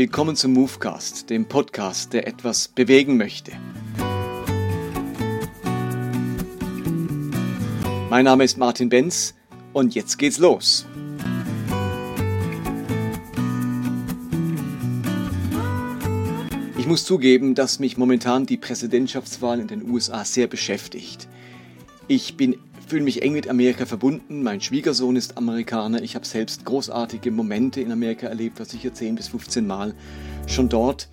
Willkommen zum Movecast, dem Podcast, der etwas bewegen möchte. Mein Name ist Martin Benz und jetzt geht's los. Ich muss zugeben, dass mich momentan die Präsidentschaftswahl in den USA sehr beschäftigt. Ich bin fühle mich eng mit Amerika verbunden. Mein Schwiegersohn ist Amerikaner. Ich habe selbst großartige Momente in Amerika erlebt, was sicher 10 bis 15 Mal schon dort.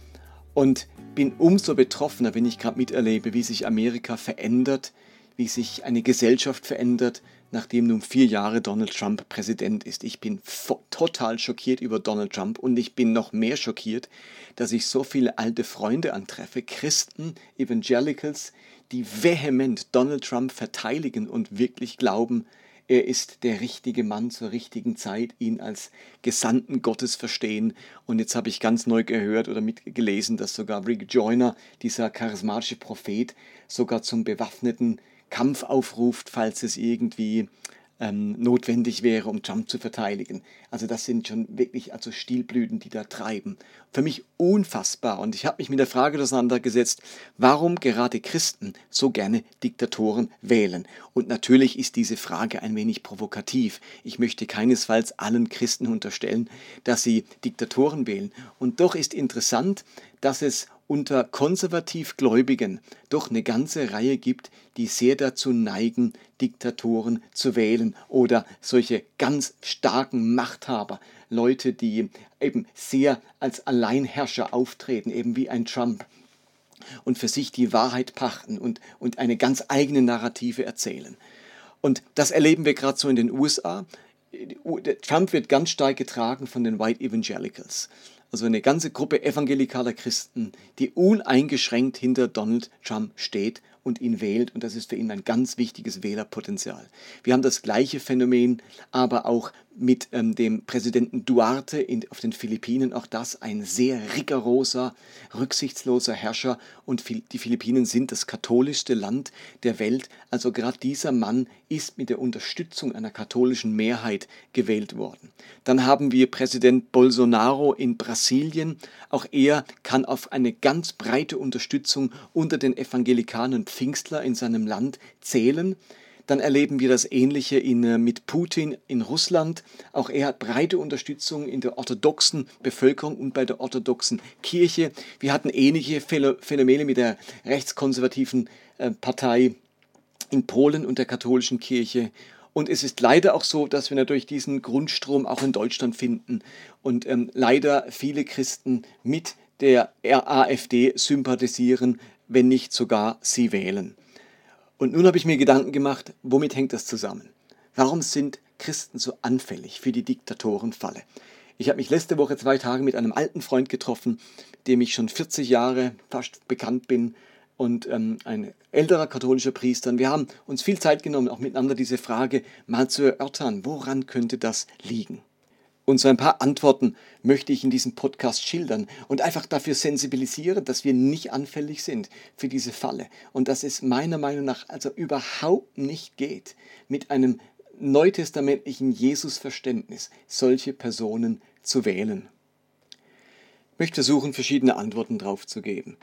Und bin umso betroffener, wenn ich gerade miterlebe, wie sich Amerika verändert, wie sich eine Gesellschaft verändert, nachdem nun vier Jahre Donald Trump Präsident ist. Ich bin total schockiert über Donald Trump und ich bin noch mehr schockiert, dass ich so viele alte Freunde antreffe, Christen, Evangelicals, die vehement Donald Trump verteidigen und wirklich glauben, er ist der richtige Mann zur richtigen Zeit, ihn als Gesandten Gottes verstehen. Und jetzt habe ich ganz neu gehört oder mitgelesen, dass sogar Rick Joyner, dieser charismatische Prophet, sogar zum bewaffneten Kampf aufruft, falls es irgendwie ähm, notwendig wäre, um Trump zu verteidigen. Also das sind schon wirklich also Stilblüten, die da treiben. Für mich unfassbar. Und ich habe mich mit der Frage auseinandergesetzt, warum gerade Christen so gerne Diktatoren wählen. Und natürlich ist diese Frage ein wenig provokativ. Ich möchte keinesfalls allen Christen unterstellen, dass sie Diktatoren wählen. Und doch ist interessant, dass es unter Konservativgläubigen doch eine ganze Reihe gibt, die sehr dazu neigen, Diktatoren zu wählen oder solche ganz starken Machthaber, Leute, die eben sehr als Alleinherrscher auftreten, eben wie ein Trump und für sich die Wahrheit pachten und, und eine ganz eigene Narrative erzählen. Und das erleben wir gerade so in den USA. Trump wird ganz stark getragen von den White Evangelicals also eine ganze Gruppe evangelikaler Christen, die uneingeschränkt hinter Donald Trump steht und ihn wählt. Und das ist für ihn ein ganz wichtiges Wählerpotenzial. Wir haben das gleiche Phänomen aber auch mit ähm, dem Präsidenten Duarte in, auf den Philippinen. Auch das ein sehr rigoroser, rücksichtsloser Herrscher. Und die Philippinen sind das katholischste Land der Welt. Also gerade dieser Mann ist mit der Unterstützung einer katholischen Mehrheit gewählt worden. Dann haben wir Präsident Bolsonaro in Brasilien. Auch er kann auf eine ganz breite Unterstützung unter den Evangelikanen Pfingstler in seinem Land zählen. Dann erleben wir das Ähnliche in, äh, mit Putin in Russland. Auch er hat breite Unterstützung in der orthodoxen Bevölkerung und bei der orthodoxen Kirche. Wir hatten ähnliche Phänomene mit der rechtskonservativen äh, Partei in Polen und der katholischen Kirche. Und es ist leider auch so, dass wir natürlich diesen Grundstrom auch in Deutschland finden und ähm, leider viele Christen mit der AfD sympathisieren, wenn nicht sogar sie wählen. Und nun habe ich mir Gedanken gemacht, womit hängt das zusammen? Warum sind Christen so anfällig für die Diktatorenfalle? Ich habe mich letzte Woche zwei Tage mit einem alten Freund getroffen, dem ich schon 40 Jahre fast bekannt bin und ähm, ein älterer katholischer Priester. Und wir haben uns viel Zeit genommen, auch miteinander diese Frage mal zu erörtern, woran könnte das liegen? Und so ein paar Antworten möchte ich in diesem Podcast schildern und einfach dafür sensibilisieren, dass wir nicht anfällig sind für diese Falle und dass es meiner Meinung nach also überhaupt nicht geht, mit einem neutestamentlichen Jesusverständnis solche Personen zu wählen. Ich möchte versuchen, verschiedene Antworten darauf zu geben.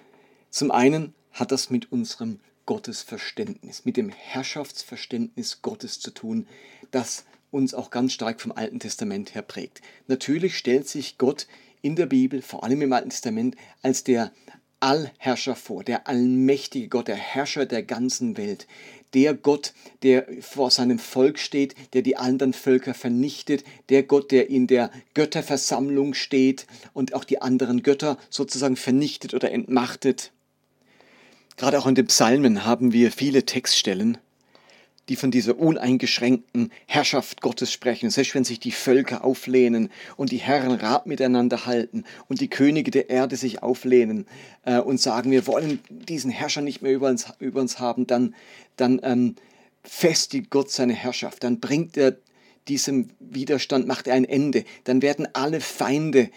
Zum einen hat das mit unserem Gottesverständnis, mit dem Herrschaftsverständnis Gottes zu tun, das uns auch ganz stark vom Alten Testament her prägt. Natürlich stellt sich Gott in der Bibel, vor allem im Alten Testament, als der Allherrscher vor, der allmächtige Gott, der Herrscher der ganzen Welt, der Gott, der vor seinem Volk steht, der die anderen Völker vernichtet, der Gott, der in der Götterversammlung steht und auch die anderen Götter sozusagen vernichtet oder entmachtet. Gerade auch in den Psalmen haben wir viele Textstellen, die von dieser uneingeschränkten Herrschaft Gottes sprechen, selbst wenn sich die Völker auflehnen und die Herren Rat miteinander halten und die Könige der Erde sich auflehnen äh, und sagen, wir wollen diesen Herrscher nicht mehr über uns, über uns haben, dann, dann ähm, festigt Gott seine Herrschaft, dann bringt er diesem Widerstand, macht er ein Ende, dann werden alle Feinde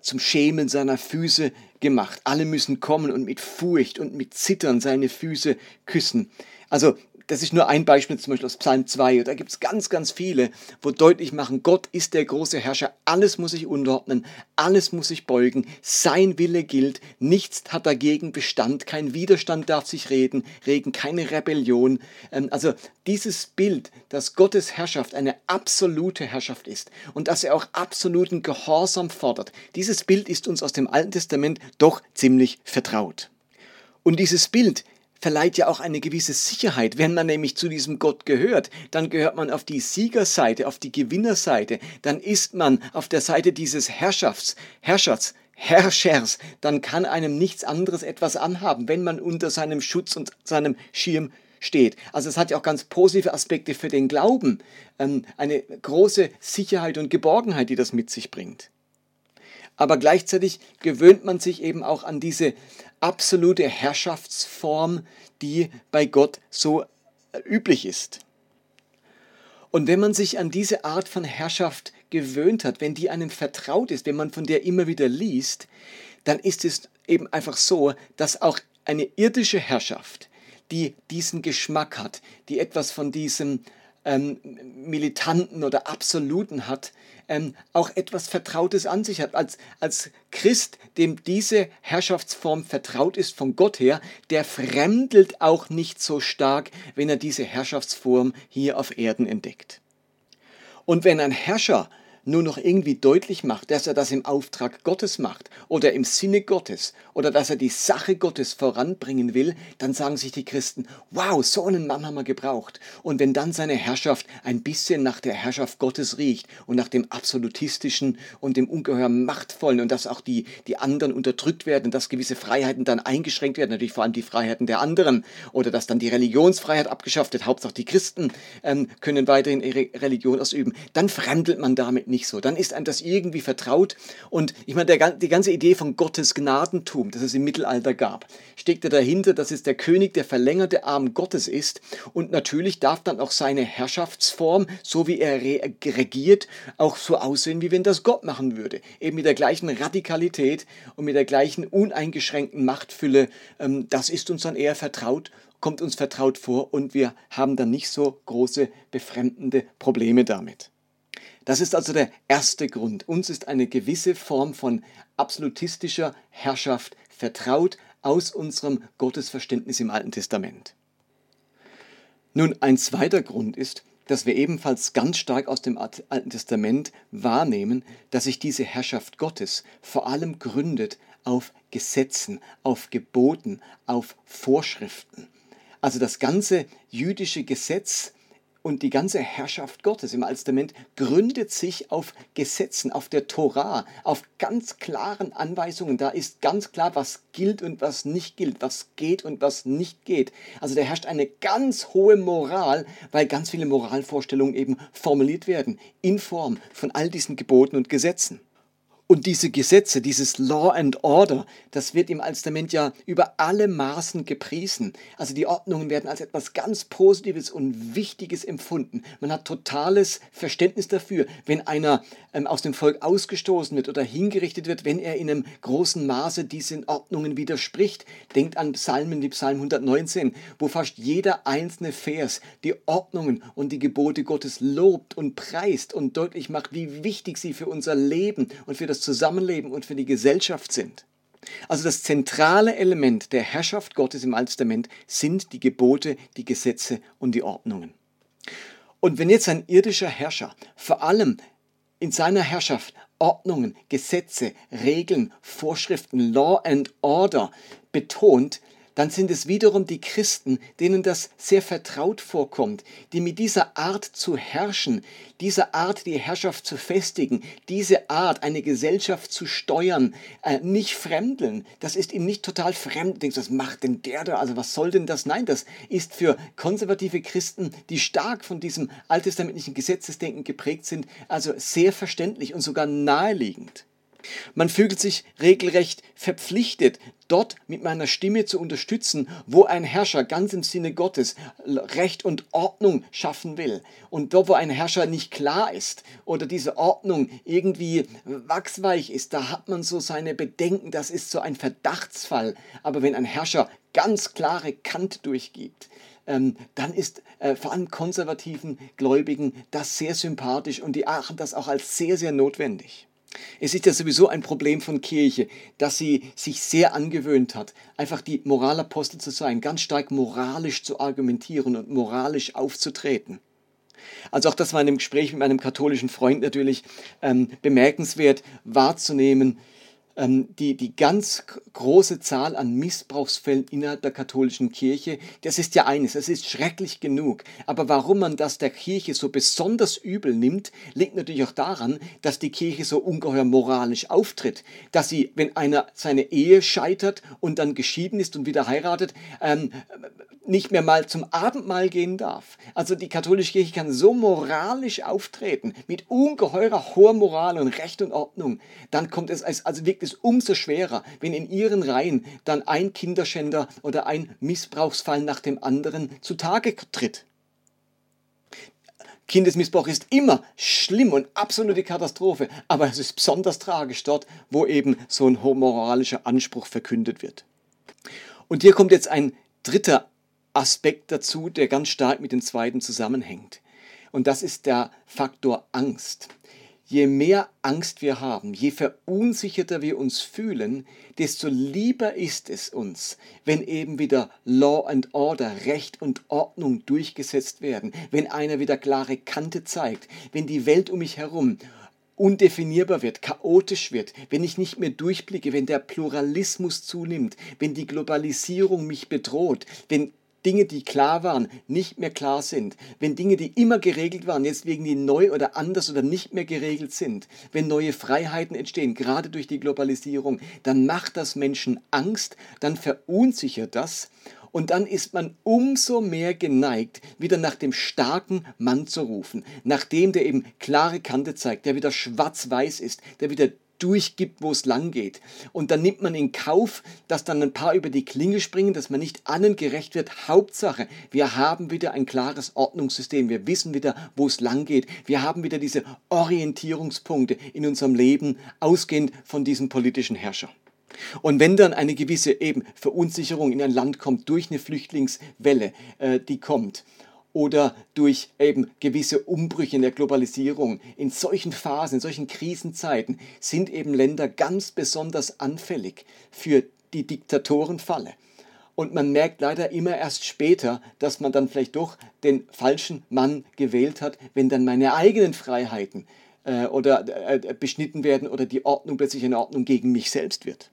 zum Schämen seiner Füße gemacht. Alle müssen kommen und mit Furcht und mit Zittern seine Füße küssen. Also das ist nur ein Beispiel zum Beispiel aus Psalm 2. Da gibt es ganz, ganz viele, wo deutlich machen, Gott ist der große Herrscher. Alles muss sich unterordnen, alles muss sich beugen. Sein Wille gilt. Nichts hat dagegen Bestand. Kein Widerstand darf sich reden, regen, keine Rebellion. Ähm, also dieses Bild, dass Gottes Herrschaft eine absolute Herrschaft ist und dass er auch absoluten Gehorsam fordert, dieses Bild ist uns aus dem Alten Testament doch ziemlich vertraut. Und dieses Bild verleiht ja auch eine gewisse Sicherheit. Wenn man nämlich zu diesem Gott gehört, dann gehört man auf die Siegerseite, auf die Gewinnerseite, dann ist man auf der Seite dieses Herrschafts, Herrschers, Herrschers, dann kann einem nichts anderes etwas anhaben, wenn man unter seinem Schutz und seinem Schirm steht. Also es hat ja auch ganz positive Aspekte für den Glauben, ähm, eine große Sicherheit und Geborgenheit, die das mit sich bringt. Aber gleichzeitig gewöhnt man sich eben auch an diese absolute Herrschaftsform, die bei Gott so äh, üblich ist. Und wenn man sich an diese Art von Herrschaft gewöhnt hat, wenn die einem vertraut ist, wenn man von der immer wieder liest, dann ist es eben einfach so, dass auch eine irdische Herrschaft, die diesen Geschmack hat, die etwas von diesem ähm, Militanten oder Absoluten hat, ähm, auch etwas Vertrautes an sich hat. Als, als Christ, dem diese Herrschaftsform vertraut ist von Gott her, der fremdelt auch nicht so stark, wenn er diese Herrschaftsform hier auf Erden entdeckt. Und wenn ein Herrscher nur noch irgendwie deutlich macht, dass er das im Auftrag Gottes macht oder im Sinne Gottes oder dass er die Sache Gottes voranbringen will, dann sagen sich die Christen, wow, so einen Mann haben wir gebraucht. Und wenn dann seine Herrschaft ein bisschen nach der Herrschaft Gottes riecht und nach dem absolutistischen und dem ungeheuer machtvollen und dass auch die, die anderen unterdrückt werden, dass gewisse Freiheiten dann eingeschränkt werden, natürlich vor allem die Freiheiten der anderen oder dass dann die Religionsfreiheit abgeschafft wird, Hauptsache die Christen ähm, können weiterhin ihre Religion ausüben, dann fremdelt man damit nicht nicht so. Dann ist einem das irgendwie vertraut. Und ich meine, der, die ganze Idee von Gottes Gnadentum, das es im Mittelalter gab, steckt ja dahinter, dass es der König der verlängerte Arm Gottes ist. Und natürlich darf dann auch seine Herrschaftsform, so wie er regiert, auch so aussehen, wie wenn das Gott machen würde. Eben mit der gleichen Radikalität und mit der gleichen uneingeschränkten Machtfülle. Ähm, das ist uns dann eher vertraut kommt uns vertraut vor und wir haben dann nicht so große befremdende Probleme damit. Das ist also der erste Grund. Uns ist eine gewisse Form von absolutistischer Herrschaft vertraut aus unserem Gottesverständnis im Alten Testament. Nun, ein zweiter Grund ist, dass wir ebenfalls ganz stark aus dem Alten Testament wahrnehmen, dass sich diese Herrschaft Gottes vor allem gründet auf Gesetzen, auf Geboten, auf Vorschriften. Also das ganze jüdische Gesetz und die ganze Herrschaft Gottes im Alten Testament gründet sich auf Gesetzen, auf der Torah, auf ganz klaren Anweisungen. Da ist ganz klar, was gilt und was nicht gilt, was geht und was nicht geht. Also da herrscht eine ganz hohe Moral, weil ganz viele Moralvorstellungen eben formuliert werden in Form von all diesen Geboten und Gesetzen. Und diese Gesetze, dieses Law and Order, das wird im Alten ja über alle Maßen gepriesen. Also die Ordnungen werden als etwas ganz Positives und Wichtiges empfunden. Man hat totales Verständnis dafür, wenn einer ähm, aus dem Volk ausgestoßen wird oder hingerichtet wird, wenn er in einem großen Maße diesen Ordnungen widerspricht. Denkt an Psalmen wie Psalm 119, wo fast jeder einzelne Vers die Ordnungen und die Gebote Gottes lobt und preist und deutlich macht, wie wichtig sie für unser Leben und für das das Zusammenleben und für die Gesellschaft sind. Also das zentrale Element der Herrschaft Gottes im Alten Testament sind die Gebote, die Gesetze und die Ordnungen. Und wenn jetzt ein irdischer Herrscher vor allem in seiner Herrschaft Ordnungen, Gesetze, Regeln, Vorschriften, Law and Order betont, dann sind es wiederum die Christen, denen das sehr vertraut vorkommt, die mit dieser Art zu herrschen, dieser Art die Herrschaft zu festigen, diese Art eine Gesellschaft zu steuern, äh, nicht fremdeln. Das ist ihm nicht total fremd. Du denkst, was macht denn der da? Also was soll denn das? Nein, das ist für konservative Christen, die stark von diesem alttestamentlichen Gesetzesdenken geprägt sind, also sehr verständlich und sogar naheliegend. Man fühlt sich regelrecht verpflichtet, dort mit meiner Stimme zu unterstützen, wo ein Herrscher ganz im Sinne Gottes Recht und Ordnung schaffen will. Und dort, wo ein Herrscher nicht klar ist oder diese Ordnung irgendwie wachsweich ist, da hat man so seine Bedenken, das ist so ein Verdachtsfall. Aber wenn ein Herrscher ganz klare Kant durchgibt, ähm, dann ist äh, vor allem konservativen Gläubigen das sehr sympathisch und die achten das auch als sehr, sehr notwendig. Es ist ja sowieso ein Problem von Kirche, dass sie sich sehr angewöhnt hat, einfach die Moralapostel zu sein, ganz stark moralisch zu argumentieren und moralisch aufzutreten. Also auch das war in einem Gespräch mit meinem katholischen Freund natürlich ähm, bemerkenswert wahrzunehmen, die, die ganz große Zahl an Missbrauchsfällen innerhalb der katholischen Kirche, das ist ja eines, es ist schrecklich genug. Aber warum man das der Kirche so besonders übel nimmt, liegt natürlich auch daran, dass die Kirche so ungeheuer moralisch auftritt. Dass sie, wenn einer seine Ehe scheitert und dann geschieden ist und wieder heiratet, ähm, nicht mehr mal zum Abendmahl gehen darf. Also die katholische Kirche kann so moralisch auftreten, mit ungeheurer hoher Moral und Recht und Ordnung, dann kommt es als, also wirklich es umso schwerer, wenn in ihren Reihen dann ein Kinderschänder oder ein Missbrauchsfall nach dem anderen zutage tritt. Kindesmissbrauch ist immer schlimm und absolute Katastrophe, aber es ist besonders tragisch dort, wo eben so ein moralischer Anspruch verkündet wird. Und hier kommt jetzt ein dritter Aspekt dazu, der ganz stark mit dem zweiten zusammenhängt. Und das ist der Faktor Angst. Je mehr Angst wir haben, je verunsicherter wir uns fühlen, desto lieber ist es uns, wenn eben wieder Law and Order, Recht und Ordnung durchgesetzt werden, wenn einer wieder klare Kante zeigt, wenn die Welt um mich herum undefinierbar wird, chaotisch wird, wenn ich nicht mehr durchblicke, wenn der Pluralismus zunimmt, wenn die Globalisierung mich bedroht, wenn Dinge, die klar waren, nicht mehr klar sind, wenn Dinge, die immer geregelt waren, jetzt wegen die neu oder anders oder nicht mehr geregelt sind, wenn neue Freiheiten entstehen, gerade durch die Globalisierung, dann macht das Menschen Angst, dann verunsichert das und dann ist man umso mehr geneigt, wieder nach dem starken Mann zu rufen, nach dem, der eben klare Kante zeigt, der wieder schwarz-weiß ist, der wieder durchgibt, wo es lang geht. Und dann nimmt man in Kauf, dass dann ein paar über die Klinge springen, dass man nicht allen gerecht wird. Hauptsache, wir haben wieder ein klares Ordnungssystem. Wir wissen wieder, wo es lang geht. Wir haben wieder diese Orientierungspunkte in unserem Leben, ausgehend von diesem politischen Herrscher. Und wenn dann eine gewisse eben Verunsicherung in ein Land kommt durch eine Flüchtlingswelle, äh, die kommt, oder durch eben gewisse Umbrüche in der Globalisierung. In solchen Phasen, in solchen Krisenzeiten sind eben Länder ganz besonders anfällig für die Diktatorenfalle. Und man merkt leider immer erst später, dass man dann vielleicht doch den falschen Mann gewählt hat, wenn dann meine eigenen Freiheiten äh, oder äh, beschnitten werden oder die Ordnung plötzlich eine Ordnung gegen mich selbst wird.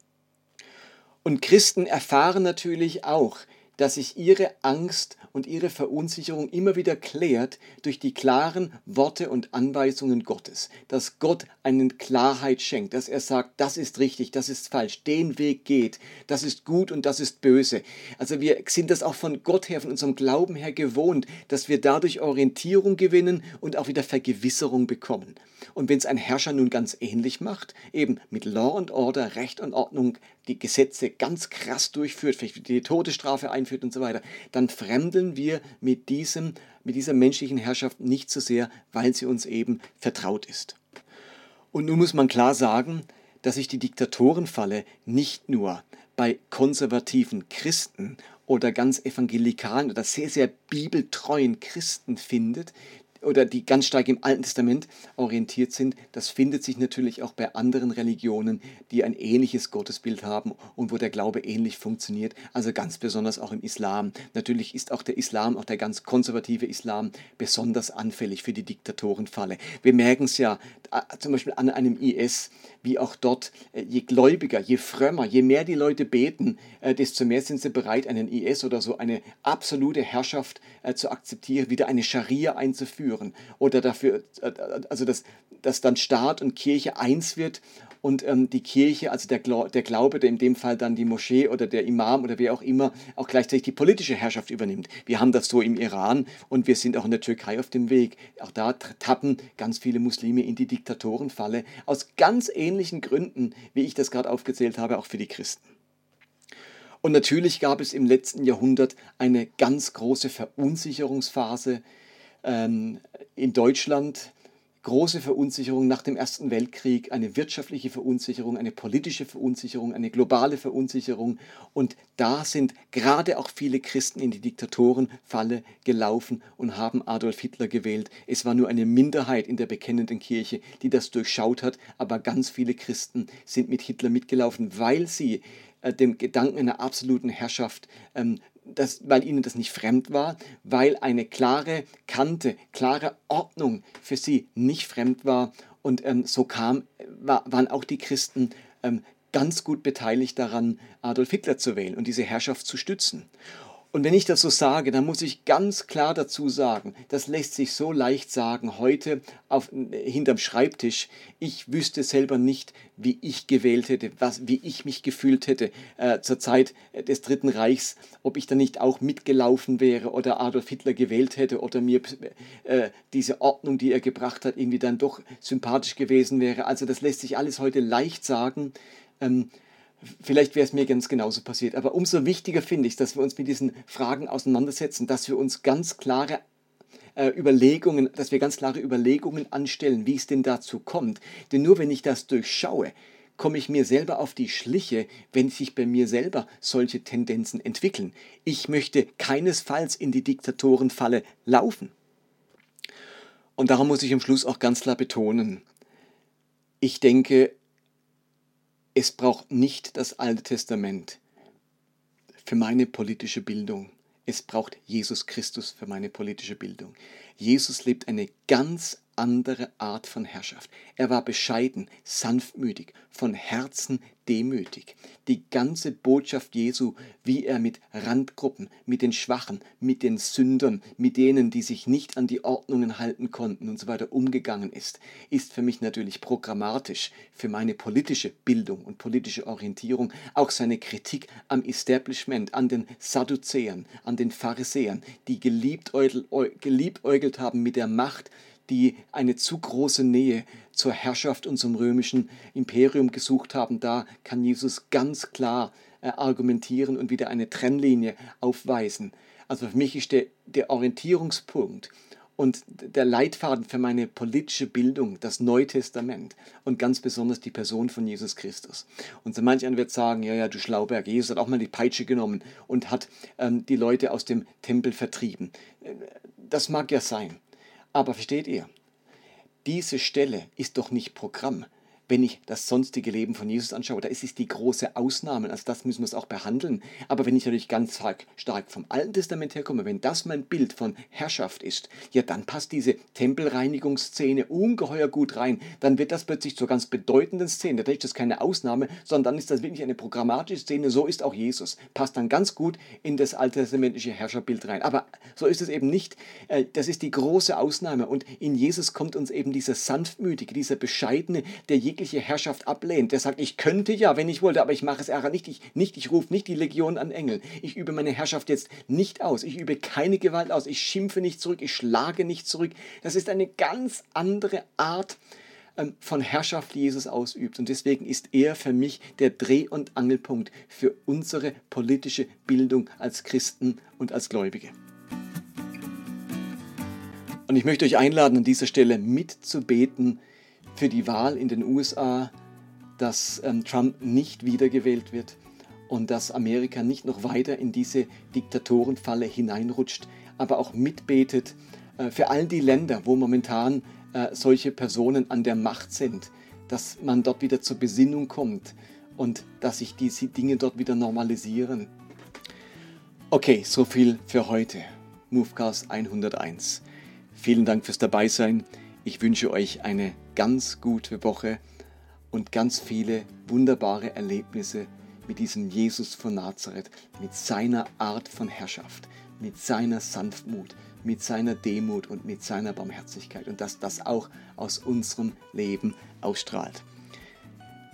Und Christen erfahren natürlich auch, dass sich ihre Angst und ihre Verunsicherung immer wieder klärt durch die klaren Worte und Anweisungen Gottes. Dass Gott einen Klarheit schenkt, dass er sagt, das ist richtig, das ist falsch, den Weg geht, das ist gut und das ist böse. Also wir sind das auch von Gott her, von unserem Glauben her gewohnt, dass wir dadurch Orientierung gewinnen und auch wieder Vergewisserung bekommen. Und wenn es ein Herrscher nun ganz ähnlich macht, eben mit Law and Order, Recht und Ordnung, die Gesetze ganz krass durchführt, vielleicht die Todesstrafe einführt und so weiter, dann fremdeln wir mit, diesem, mit dieser menschlichen Herrschaft nicht so sehr, weil sie uns eben vertraut ist. Und nun muss man klar sagen, dass sich die Diktatorenfalle nicht nur bei konservativen Christen oder ganz evangelikalen oder sehr, sehr bibeltreuen Christen findet, oder die ganz stark im Alten Testament orientiert sind, das findet sich natürlich auch bei anderen Religionen, die ein ähnliches Gottesbild haben und wo der Glaube ähnlich funktioniert, also ganz besonders auch im Islam. Natürlich ist auch der Islam, auch der ganz konservative Islam, besonders anfällig für die Diktatorenfalle. Wir merken es ja äh, zum Beispiel an einem IS, wie auch dort, äh, je gläubiger, je frömmer, je mehr die Leute beten, äh, desto mehr sind sie bereit, einen IS oder so eine absolute Herrschaft zu akzeptieren, wieder eine Scharia einzuführen führen oder dafür, äh, also dass, dass dann Staat und Kirche eins wird und ähm, die Kirche, also der, der Glaube, der in dem Fall dann die Moschee oder der Imam oder wer auch immer, auch gleichzeitig die politische Herrschaft übernimmt. Wir haben das so im Iran und wir sind auch in der Türkei auf dem Weg. Auch da tappen ganz viele Muslime in die Diktatorenfalle aus ganz ähnlichen Gründen, wie ich das gerade aufgezählt habe, auch für die Christen. Und natürlich gab es im letzten Jahrhundert eine ganz große Verunsicherungsphase ähm, in Deutschland große Verunsicherung nach dem Ersten Weltkrieg, eine wirtschaftliche Verunsicherung, eine politische Verunsicherung, eine globale Verunsicherung. Und da sind gerade auch viele Christen in die Diktatorenfalle gelaufen und haben Adolf Hitler gewählt. Es war nur eine Minderheit in der bekennenden Kirche, die das durchschaut hat, aber ganz viele Christen sind mit Hitler mitgelaufen, weil sie äh, dem Gedanken einer absoluten Herrschaft ähm, das, weil ihnen das nicht fremd war, weil eine klare Kante, klare Ordnung für sie nicht fremd war. Und ähm, so kam, war, waren auch die Christen ähm, ganz gut beteiligt daran, Adolf Hitler zu wählen und diese Herrschaft zu stützen. Und wenn ich das so sage, dann muss ich ganz klar dazu sagen, das lässt sich so leicht sagen, heute auf, hinterm Schreibtisch. Ich wüsste selber nicht, wie ich gewählt hätte, was, wie ich mich gefühlt hätte äh, zur Zeit des Dritten Reichs, ob ich da nicht auch mitgelaufen wäre oder Adolf Hitler gewählt hätte oder mir äh, diese Ordnung, die er gebracht hat, irgendwie dann doch sympathisch gewesen wäre. Also das lässt sich alles heute leicht sagen. Ähm, Vielleicht wäre es mir ganz genauso passiert. Aber umso wichtiger finde ich, dass wir uns mit diesen Fragen auseinandersetzen, dass wir uns ganz klare äh, Überlegungen, dass wir ganz klare Überlegungen anstellen, wie es denn dazu kommt. Denn nur wenn ich das durchschaue, komme ich mir selber auf die Schliche, wenn sich bei mir selber solche Tendenzen entwickeln. Ich möchte keinesfalls in die Diktatorenfalle laufen. Und darum muss ich am Schluss auch ganz klar betonen, ich denke, es braucht nicht das Alte Testament für meine politische Bildung. Es braucht Jesus Christus für meine politische Bildung. Jesus lebt eine ganz andere Art von Herrschaft. Er war bescheiden, sanftmütig, von Herzen demütig. Die ganze Botschaft Jesu, wie er mit Randgruppen, mit den Schwachen, mit den Sündern, mit denen, die sich nicht an die Ordnungen halten konnten und so weiter umgegangen ist, ist für mich natürlich programmatisch für meine politische Bildung und politische Orientierung. Auch seine Kritik am Establishment, an den Sadduzäern, an den Pharisäern, die geliebäugelt haben mit der Macht, die eine zu große Nähe zur Herrschaft und zum römischen Imperium gesucht haben. Da kann Jesus ganz klar äh, argumentieren und wieder eine Trennlinie aufweisen. Also für mich ist der, der Orientierungspunkt und der Leitfaden für meine politische Bildung das Neue Testament und ganz besonders die Person von Jesus Christus. Und so manch einer wird sagen, ja, ja, du Schlauberg, Jesus hat auch mal die Peitsche genommen und hat ähm, die Leute aus dem Tempel vertrieben. Das mag ja sein. Aber versteht ihr, diese Stelle ist doch nicht Programm wenn ich das sonstige Leben von Jesus anschaue, da ist es die große Ausnahme, also das müssen wir es auch behandeln. Aber wenn ich natürlich ganz stark vom Alten Testament herkomme, wenn das mein Bild von Herrschaft ist, ja, dann passt diese Tempelreinigungsszene ungeheuer gut rein. Dann wird das plötzlich zur ganz bedeutenden Szene. Dann ist das keine Ausnahme, sondern dann ist das wirklich eine programmatische Szene. So ist auch Jesus. Passt dann ganz gut in das alttestamentliche Herrscherbild rein. Aber so ist es eben nicht. Äh, das ist die große Ausnahme. Und in Jesus kommt uns eben dieser sanftmütige, dieser bescheidene, der jegliche jegliche Herrschaft ablehnt, der sagt, ich könnte ja, wenn ich wollte, aber ich mache es Ärger nicht. Ich, nicht, ich rufe nicht die Legion an Engel. Ich übe meine Herrschaft jetzt nicht aus. Ich übe keine Gewalt aus. Ich schimpfe nicht zurück. Ich schlage nicht zurück. Das ist eine ganz andere Art ähm, von Herrschaft, die Jesus ausübt. Und deswegen ist er für mich der Dreh- und Angelpunkt für unsere politische Bildung als Christen und als Gläubige. Und ich möchte euch einladen, an dieser Stelle mitzubeten, für die Wahl in den USA, dass ähm, Trump nicht wiedergewählt wird und dass Amerika nicht noch weiter in diese Diktatorenfalle hineinrutscht, aber auch mitbetet äh, für all die Länder, wo momentan äh, solche Personen an der Macht sind, dass man dort wieder zur Besinnung kommt und dass sich diese Dinge dort wieder normalisieren. Okay, so viel für heute. Movecast 101. Vielen Dank fürs Dabeisein. Ich wünsche euch eine ganz gute Woche und ganz viele wunderbare Erlebnisse mit diesem Jesus von Nazareth, mit seiner Art von Herrschaft, mit seiner Sanftmut, mit seiner Demut und mit seiner Barmherzigkeit und dass das auch aus unserem Leben ausstrahlt.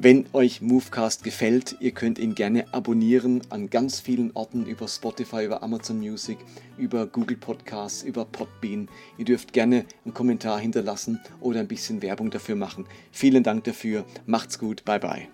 Wenn euch Movecast gefällt, ihr könnt ihn gerne abonnieren an ganz vielen Orten über Spotify, über Amazon Music, über Google Podcasts, über Podbean. Ihr dürft gerne einen Kommentar hinterlassen oder ein bisschen Werbung dafür machen. Vielen Dank dafür. Macht's gut. Bye bye.